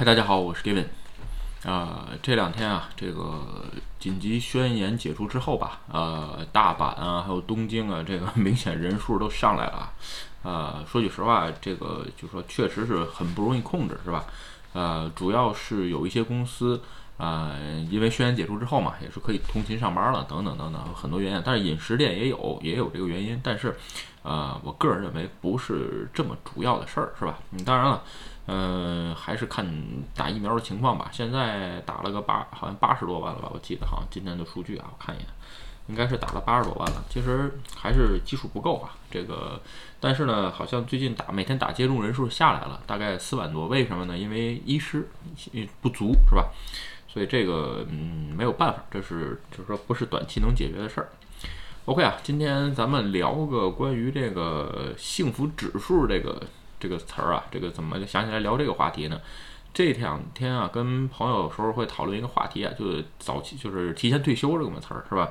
嗨，大家好，我是 Gaven。啊、这两天啊，这个紧急宣言解除之后吧，呃，大阪啊，还有东京啊，这个 明显人数都上来了啊。呃，说句实话，这个就说确实是很不容易控制，是吧？呃，主要是有一些公司啊、因为宣言解除之后嘛，也是可以通勤上班了，等等等等，很多原因。但是饮食店也有也有这个原因，但是，呃，我个人认为不是这么主要的事儿，是吧？嗯，当然了。嗯，还是看打疫苗的情况吧。现在打了个八，好像八十多万了吧？我记得好像今天的数据啊，我看一眼，应该是打了八十多万了。其实还是基数不够啊。这个，但是呢，好像最近打每天打接种人数下来了，大概四万多。为什么呢？因为医师不足，是吧？所以这个嗯没有办法，这是就是说不是短期能解决的事儿。OK 啊，今天咱们聊个关于这个幸福指数这个。这个词儿啊，这个怎么想起来聊这个话题呢？这两天啊，跟朋友有时候会讨论一个话题啊，就是早期就是提前退休这个词儿，是吧？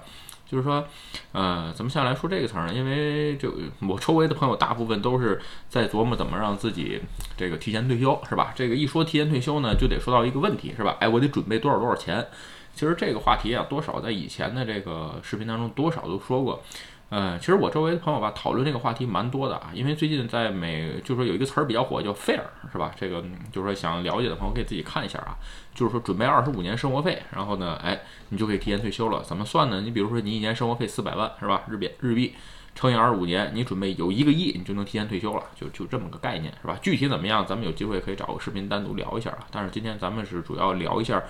就是说，呃，咱们下来说这个词儿？因为就我周围的朋友大部分都是在琢磨怎么让自己这个提前退休，是吧？这个一说提前退休呢，就得说到一个问题，是吧？哎，我得准备多少多少钱？其实这个话题啊，多少在以前的这个视频当中多少都说过。嗯，其实我周围的朋友吧，讨论这个话题蛮多的啊，因为最近在美，就是说有一个词儿比较火，叫 “fair”，是吧？这个就是说想了解的朋友可以自己看一下啊，就是说准备二十五年生活费，然后呢，哎，你就可以提前退休了。怎么算呢？你比如说你一年生活费四百万，是吧？日币日币乘以二十五年，你准备有一个亿，你就能提前退休了，就就这么个概念，是吧？具体怎么样，咱们有机会可以找个视频单独聊一下啊。但是今天咱们是主要聊一下，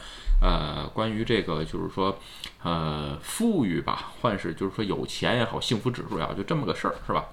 呃，关于这个就是说。呃，富裕吧，或是就是说有钱也好，幸福指数也好，就这么个事儿，是吧？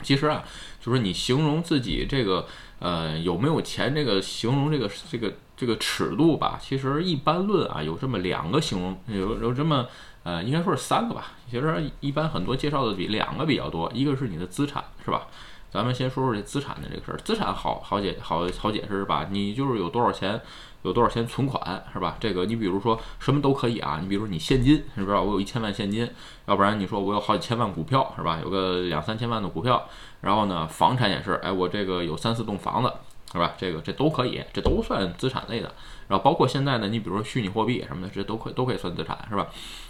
其实啊，就是你形容自己这个呃有没有钱，这个形容这个这个这个尺度吧，其实一般论啊，有这么两个形容，有有这么呃，应该说是三个吧。其实一般很多介绍的比两个比较多，一个是你的资产，是吧？咱们先说说这资产的这个事儿，资产好好解好好解释是吧？你就是有多少钱。有多少钱存款是吧？这个你比如说什么都可以啊，你比如说你现金是不是？我有一千万现金，要不然你说我有好几千万股票是吧？有个两三千万的股票，然后呢，房产也是，哎，我这个有三四栋房子是吧？这个这都可以，这都算资产类的。然后包括现在呢，你比如说虚拟货币什么的，这都可以都可以算资产是吧？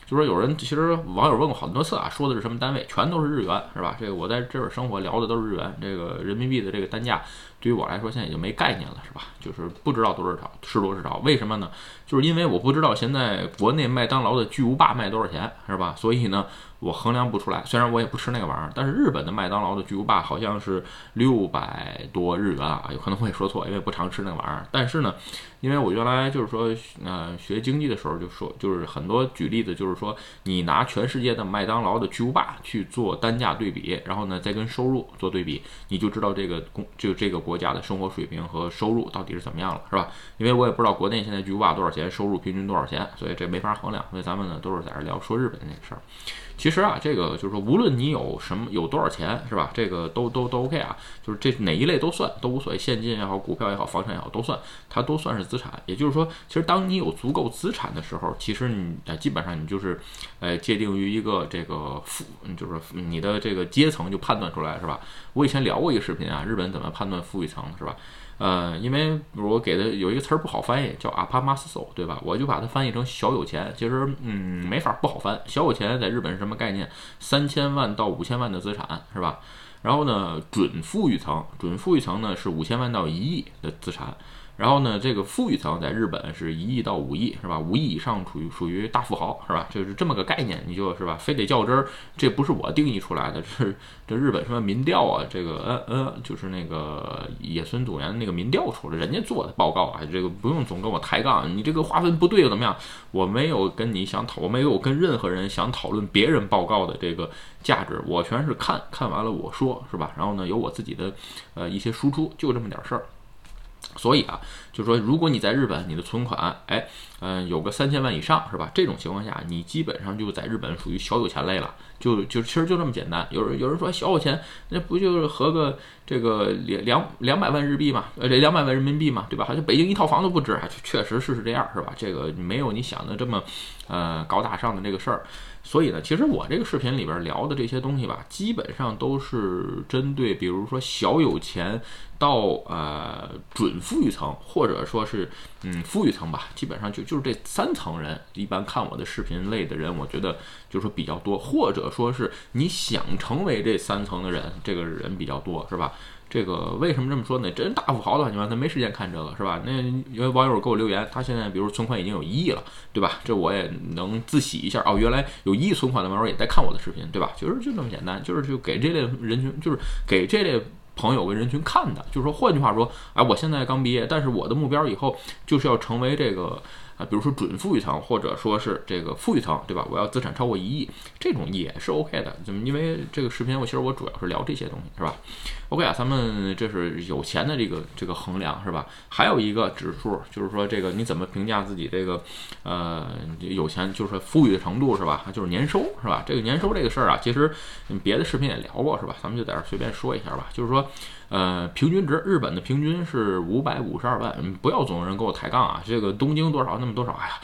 就说有人其实网友问过很多次啊，说的是什么单位？全都是日元是吧？这个我在这儿生活聊的都是日元，这个人民币的这个单价对于我来说现在已经没概念了是吧？就是不知道多少少是多是少，为什么呢？就是因为我不知道现在国内麦当劳的巨无霸卖多少钱是吧？所以呢，我衡量不出来。虽然我也不吃那个玩意儿，但是日本的麦当劳的巨无霸好像是六百多日元啊，有可能会说错，因为不常吃那个玩意儿。但是呢，因为我原来就是说呃学经济的时候就说，就是很多举例子就是。说你拿全世界的麦当劳的巨无霸去做单价对比，然后呢再跟收入做对比，你就知道这个公就这个国家的生活水平和收入到底是怎么样了，是吧？因为我也不知道国内现在巨无霸多少钱，收入平均多少钱，所以这没法衡量。所以咱们呢都是在这聊说日本的那个事儿。其实啊，这个就是说，无论你有什么有多少钱，是吧？这个都都都 OK 啊，就是这哪一类都算，都无所谓，现金也好，股票也好，房产也好，都算，它都算是资产。也就是说，其实当你有足够资产的时候，其实你呃基本上你就是，呃界定于一个这个富，就是你的这个阶层就判断出来，是吧？我以前聊过一个视频啊，日本怎么判断富裕层，是吧？呃，因为我给的有一个词儿不好翻译，叫阿帕马斯索，对吧？我就把它翻译成小有钱。其实，嗯，没法不好翻。小有钱在日本是什么概念？三千万到五千万的资产，是吧？然后呢，准富裕层，准富裕层呢是五千万到一亿的资产。然后呢，这个富裕层在日本是一亿到五亿，是吧？五亿以上属于属于大富豪，是吧？就是这么个概念，你就是吧，非得较真儿，这不是我定义出来的，是这日本什么民调啊？这个呃呃，就是那个野村组员那个民调出来，人家做的报告啊，这个不用总跟我抬杠，你这个划分不对又怎么样？我没有跟你想讨，我没有跟任何人想讨论别人报告的这个价值，我全是看看完了我说，是吧？然后呢，有我自己的呃一些输出，就这么点事儿。所以啊，就说如果你在日本，你的存款，哎，嗯，有个三千万以上，是吧？这种情况下，你基本上就在日本属于小有钱类了，就就其实就这么简单。有人有人说小有钱，那不就是合个这个两两两百万日币嘛，呃，这两百万人民币嘛，对吧？好像北京一套房都不值，还确实是是这样，是吧？这个没有你想的这么，呃，高大上的这个事儿。所以呢，其实我这个视频里边聊的这些东西吧，基本上都是针对，比如说小有钱到呃准富裕层，或者说是嗯富裕层吧，基本上就就是这三层人，一般看我的视频类的人，我觉得就是说比较多，或者说是你想成为这三层的人，这个人比较多，是吧？这个为什么这么说呢？真大富豪的话，你看他没时间看这个，是吧？那有位网友给我留言，他现在比如存款已经有一亿了，对吧？这我也能自喜一下哦。原来有一亿存款的网友也在看我的视频，对吧？其实就这么简单，就是就给这类人群，就是给这类朋友跟人群看的。就是说，换句话说，哎，我现在刚毕业，但是我的目标以后就是要成为这个。啊，比如说准富裕层，或者说是这个富裕层，对吧？我要资产超过一亿，这种也是 OK 的。怎么？因为这个视频，我其实我主要是聊这些东西，是吧？OK 啊，咱们这是有钱的这个这个衡量，是吧？还有一个指数，就是说这个你怎么评价自己这个呃有钱，就是富裕的程度，是吧？就是年收，是吧？这个年收这个事儿啊，其实别的视频也聊过，是吧？咱们就在这随便说一下吧，就是说。呃，平均值，日本的平均是五百五十二万。不要总有人跟我抬杠啊！这个东京多少，那多少？哎呀，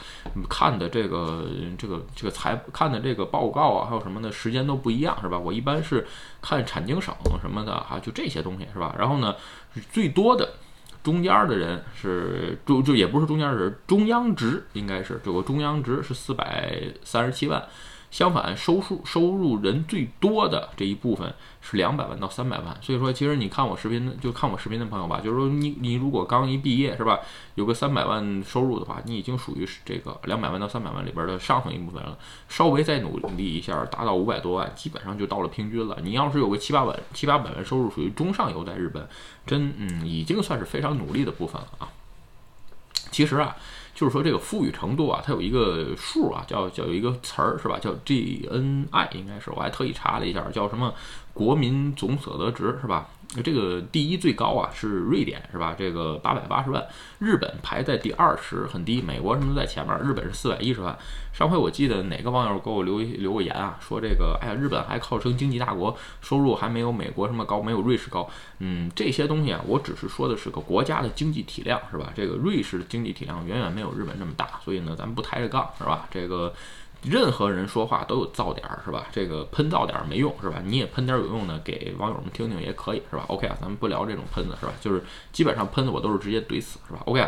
看的这个这个这个财看的这个报告啊，还有什么的时间都不一样，是吧？我一般是看产经省什么的，哈，就这些东西，是吧？然后呢，最多的中间的人是就就也不是中间人，中央值应该是这个中央值是四百三十七万。相反，收入收入人最多的这一部分是两百万到三百万。所以说，其实你看我视频，就看我视频的朋友吧，就是说你你如果刚一毕业是吧，有个三百万收入的话，你已经属于这个两百万到三百万里边的上层一部分了。稍微再努力一下，达到五百多万，基本上就到了平均了。你要是有个七八万七八百万收入，属于中上游，在日本，真嗯，已经算是非常努力的部分了啊。其实啊。就是说这个富裕程度啊，它有一个数啊，叫叫有一个词儿是吧？叫 GNI，应该是我还特意查了一下，叫什么国民总所得值是吧？这个第一最高啊是瑞典是吧？这个八百八十万，日本排在第二十，很低。美国什么在前面，日本是四百一十万。上回我记得哪个网友给我留留过言啊，说这个哎呀，日本还号称经济大国，收入还没有美国什么高，没有瑞士高。嗯，这些东西啊，我只是说的是个国家的经济体量是吧？这个瑞士的经济体量远远没有日本这么大，所以呢，咱们不抬着杠是吧？这个。任何人说话都有噪点儿，是吧？这个喷噪点儿没用，是吧？你也喷点有用的给网友们听听也可以，是吧？OK 啊，咱们不聊这种喷子，是吧？就是基本上喷子我都是直接怼死，是吧？OK，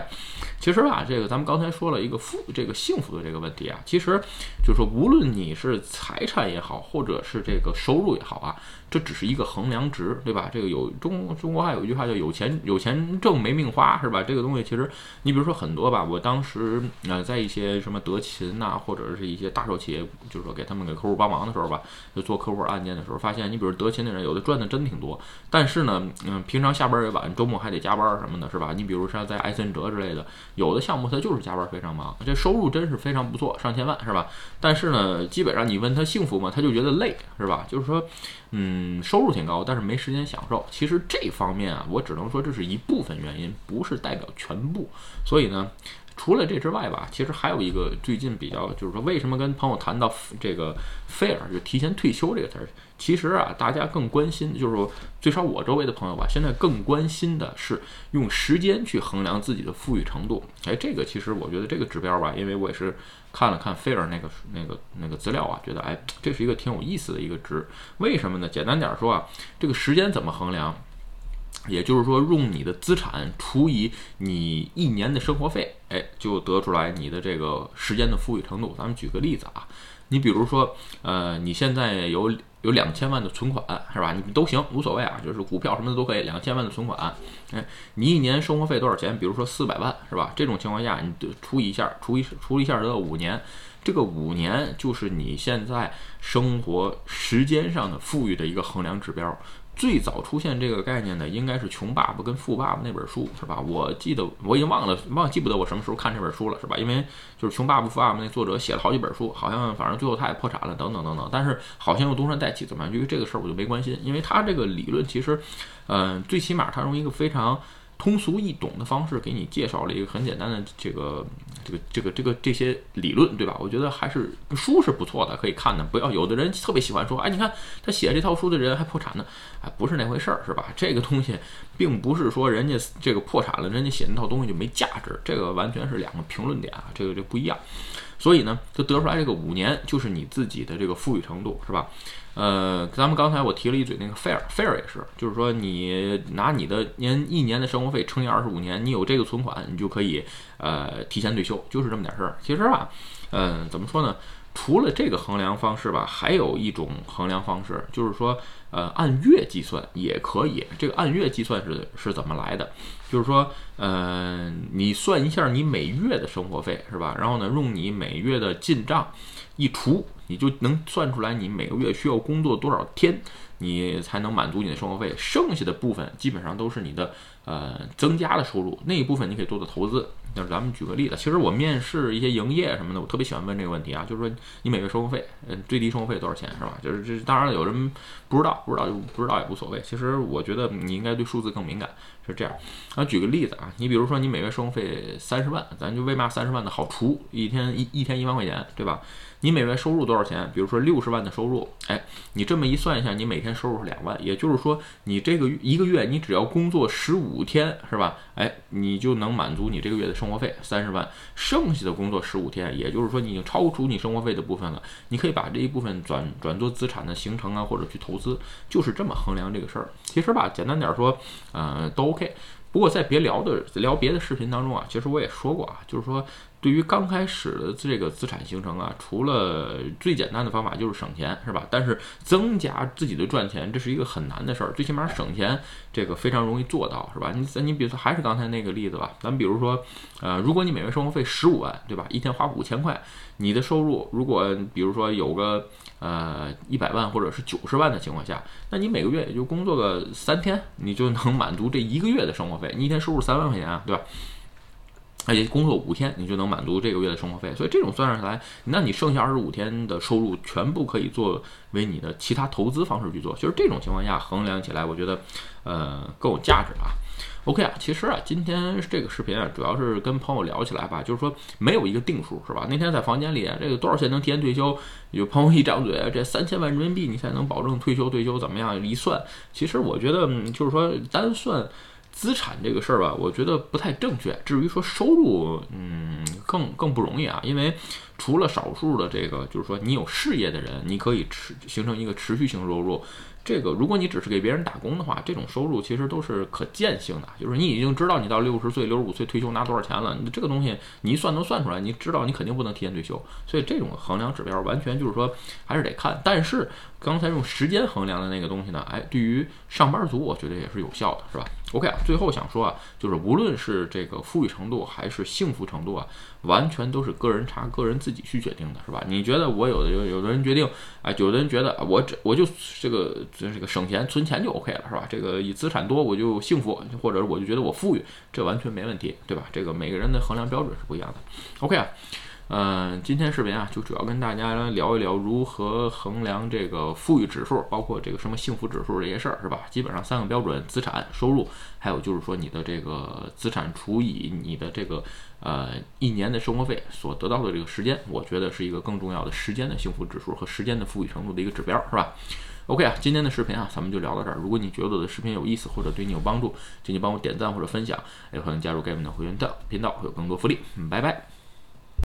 其实吧，这个咱们刚才说了一个富这个幸福的这个问题啊，其实就是说，无论你是财产也好，或者是这个收入也好啊。这只是一个衡量值，对吧？这个有中中国还有一句话叫“有钱有钱挣没命花”，是吧？这个东西其实你比如说很多吧，我当时呃在一些什么德勤呐，或者是一些大手企业，就是说给他们给客户帮忙的时候吧，就做客户案件的时候，发现你比如德勤的人有的赚的真挺多，但是呢，嗯，平常下班也晚，周末还得加班什么的，是吧？你比如像在埃森哲之类的，有的项目他就是加班非常忙，这收入真是非常不错，上千万，是吧？但是呢，基本上你问他幸福吗？他就觉得累，是吧？就是说。嗯，收入挺高，但是没时间享受。其实这方面啊，我只能说这是一部分原因，不是代表全部。所以呢，除了这之外吧，其实还有一个最近比较，就是说为什么跟朋友谈到这个 “fair” 就提前退休这个词儿。其实啊，大家更关心，就是说，最少我周围的朋友吧，现在更关心的是用时间去衡量自己的富裕程度。哎，这个其实我觉得这个指标吧，因为我也是看了看 “fair” 那个那个那个资料啊，觉得哎，这是一个挺有意思的一个值。为什么呢？简单点说啊，这个时间怎么衡量？也就是说，用你的资产除以你一年的生活费，哎，就得出来你的这个时间的富裕程度。咱们举个例子啊，你比如说，呃，你现在有。有两千万的存款是吧？你都行，无所谓啊，就是股票什么的都可以。两千万的存款，哎，你一年生活费多少钱？比如说四百万是吧？这种情况下，你得除一下，除一除一下得到五年，这个五年就是你现在生活时间上的富裕的一个衡量指标。最早出现这个概念的应该是《穷爸爸跟富爸爸》那本书，是吧？我记得我已经忘了，忘记不得我什么时候看这本书了，是吧？因为就是《穷爸爸富爸爸》那作者写了好几本书，好像反正最后他也破产了，等等等等。但是好像又东山再起，怎么样？因为这个事儿我就没关心，因为他这个理论其实，嗯，最起码他用一个非常。通俗易懂的方式给你介绍了一个很简单的这个这个这个这个这些理论，对吧？我觉得还是书是不错的，可以看的。不要有的人特别喜欢说，哎，你看他写这套书的人还破产呢，哎，不是那回事儿，是吧？这个东西并不是说人家这个破产了，人家写那套东西就没价值，这个完全是两个评论点啊，这个就不一样。所以呢，就得出来这个五年就是你自己的这个富裕程度，是吧？呃，咱们刚才我提了一嘴那个 fair fair 也是，就是说你拿你的年一年的生活费乘以二十五年，你有这个存款，你就可以呃提前退休，就是这么点事儿。其实啊，嗯，怎么说呢？除了这个衡量方式吧，还有一种衡量方式，就是说，呃，按月计算也可以。这个按月计算是是怎么来的？就是说，呃，你算一下你每月的生活费是吧？然后呢，用你每月的进账一除，你就能算出来你每个月需要工作多少天，你才能满足你的生活费。剩下的部分基本上都是你的呃增加的收入，那一部分你可以做做投资。就是咱们举个例子，其实我面试一些营业什么的，我特别喜欢问这个问题啊，就是说你每月生活费，嗯，最低生活费多少钱是吧？就是这当然，有人不知道，不知道就不知道也无所谓。其实我觉得你应该对数字更敏感，是这样。啊，举个例子啊，你比如说你每月生活费三十万，咱就为嘛三十万的好除，一天一一天一万块钱，对吧？你每月收入多少钱？比如说六十万的收入，哎，你这么一算一下，你每天收入是两万，也就是说你这个一个月你只要工作十五天，是吧？哎，你就能满足你这个月的生活费三十万。剩下的工作十五天，也就是说你已经超出你生活费的部分了，你可以把这一部分转转做资产的形成啊，或者去投资，就是这么衡量这个事儿。其实吧，简单点说，呃，都 OK。不过在别聊的聊别的视频当中啊，其实我也说过啊，就是说。对于刚开始的这个资产形成啊，除了最简单的方法就是省钱，是吧？但是增加自己的赚钱，这是一个很难的事儿。最起码省钱这个非常容易做到，是吧？你你比如说还是刚才那个例子吧，咱比如说，呃，如果你每月生活费十五万，对吧？一天花五千块，你的收入如果比如说有个呃一百万或者是九十万的情况下，那你每个月也就工作个三天，你就能满足这一个月的生活费。你一天收入三万块钱啊，对吧？而且工作五天，你就能满足这个月的生活费，所以这种算上来，那你剩下二十五天的收入全部可以作为你的其他投资方式去做，就是这种情况下衡量起来，我觉得，呃，更有价值啊。OK 啊，其实啊，今天这个视频啊，主要是跟朋友聊起来吧，就是说没有一个定数，是吧？那天在房间里，这个多少钱能提前退休？有朋友一张嘴，这三千万人民币你才能保证退休？退休怎么样？一算，其实我觉得就是说单算。资产这个事儿吧，我觉得不太正确。至于说收入，嗯，更更不容易啊，因为除了少数的这个，就是说你有事业的人，你可以持形成一个持续性收入。这个，如果你只是给别人打工的话，这种收入其实都是可见性的，就是你已经知道你到六十岁、六十五岁退休拿多少钱了，你这个东西你一算能算出来，你知道你肯定不能提前退休，所以这种衡量指标完全就是说还是得看。但是刚才用时间衡量的那个东西呢，哎，对于上班族我觉得也是有效的，是吧？OK 啊，最后想说啊，就是无论是这个富裕程度还是幸福程度啊，完全都是个人差，个人自己去决定的，是吧？你觉得我有的有有的人决定，哎，有的人觉得我这我就这个。这这个省钱存钱就 OK 了，是吧？这个以资产多我就幸福，或者我就觉得我富裕，这完全没问题，对吧？这个每个人的衡量标准是不一样的。OK 啊，嗯，今天视频啊就主要跟大家聊一聊如何衡量这个富裕指数，包括这个什么幸福指数这些事儿，是吧？基本上三个标准：资产、收入，还有就是说你的这个资产除以你的这个呃一年的生活费所得到的这个时间，我觉得是一个更重要的时间的幸福指数和时间的富裕程度的一个指标，是吧？OK 啊，今天的视频啊，咱们就聊到这儿。如果你觉得我的视频有意思或者对你有帮助，请你帮我点赞或者分享，也欢迎加入 Game 的会员的频道，会有更多福利。嗯，拜拜。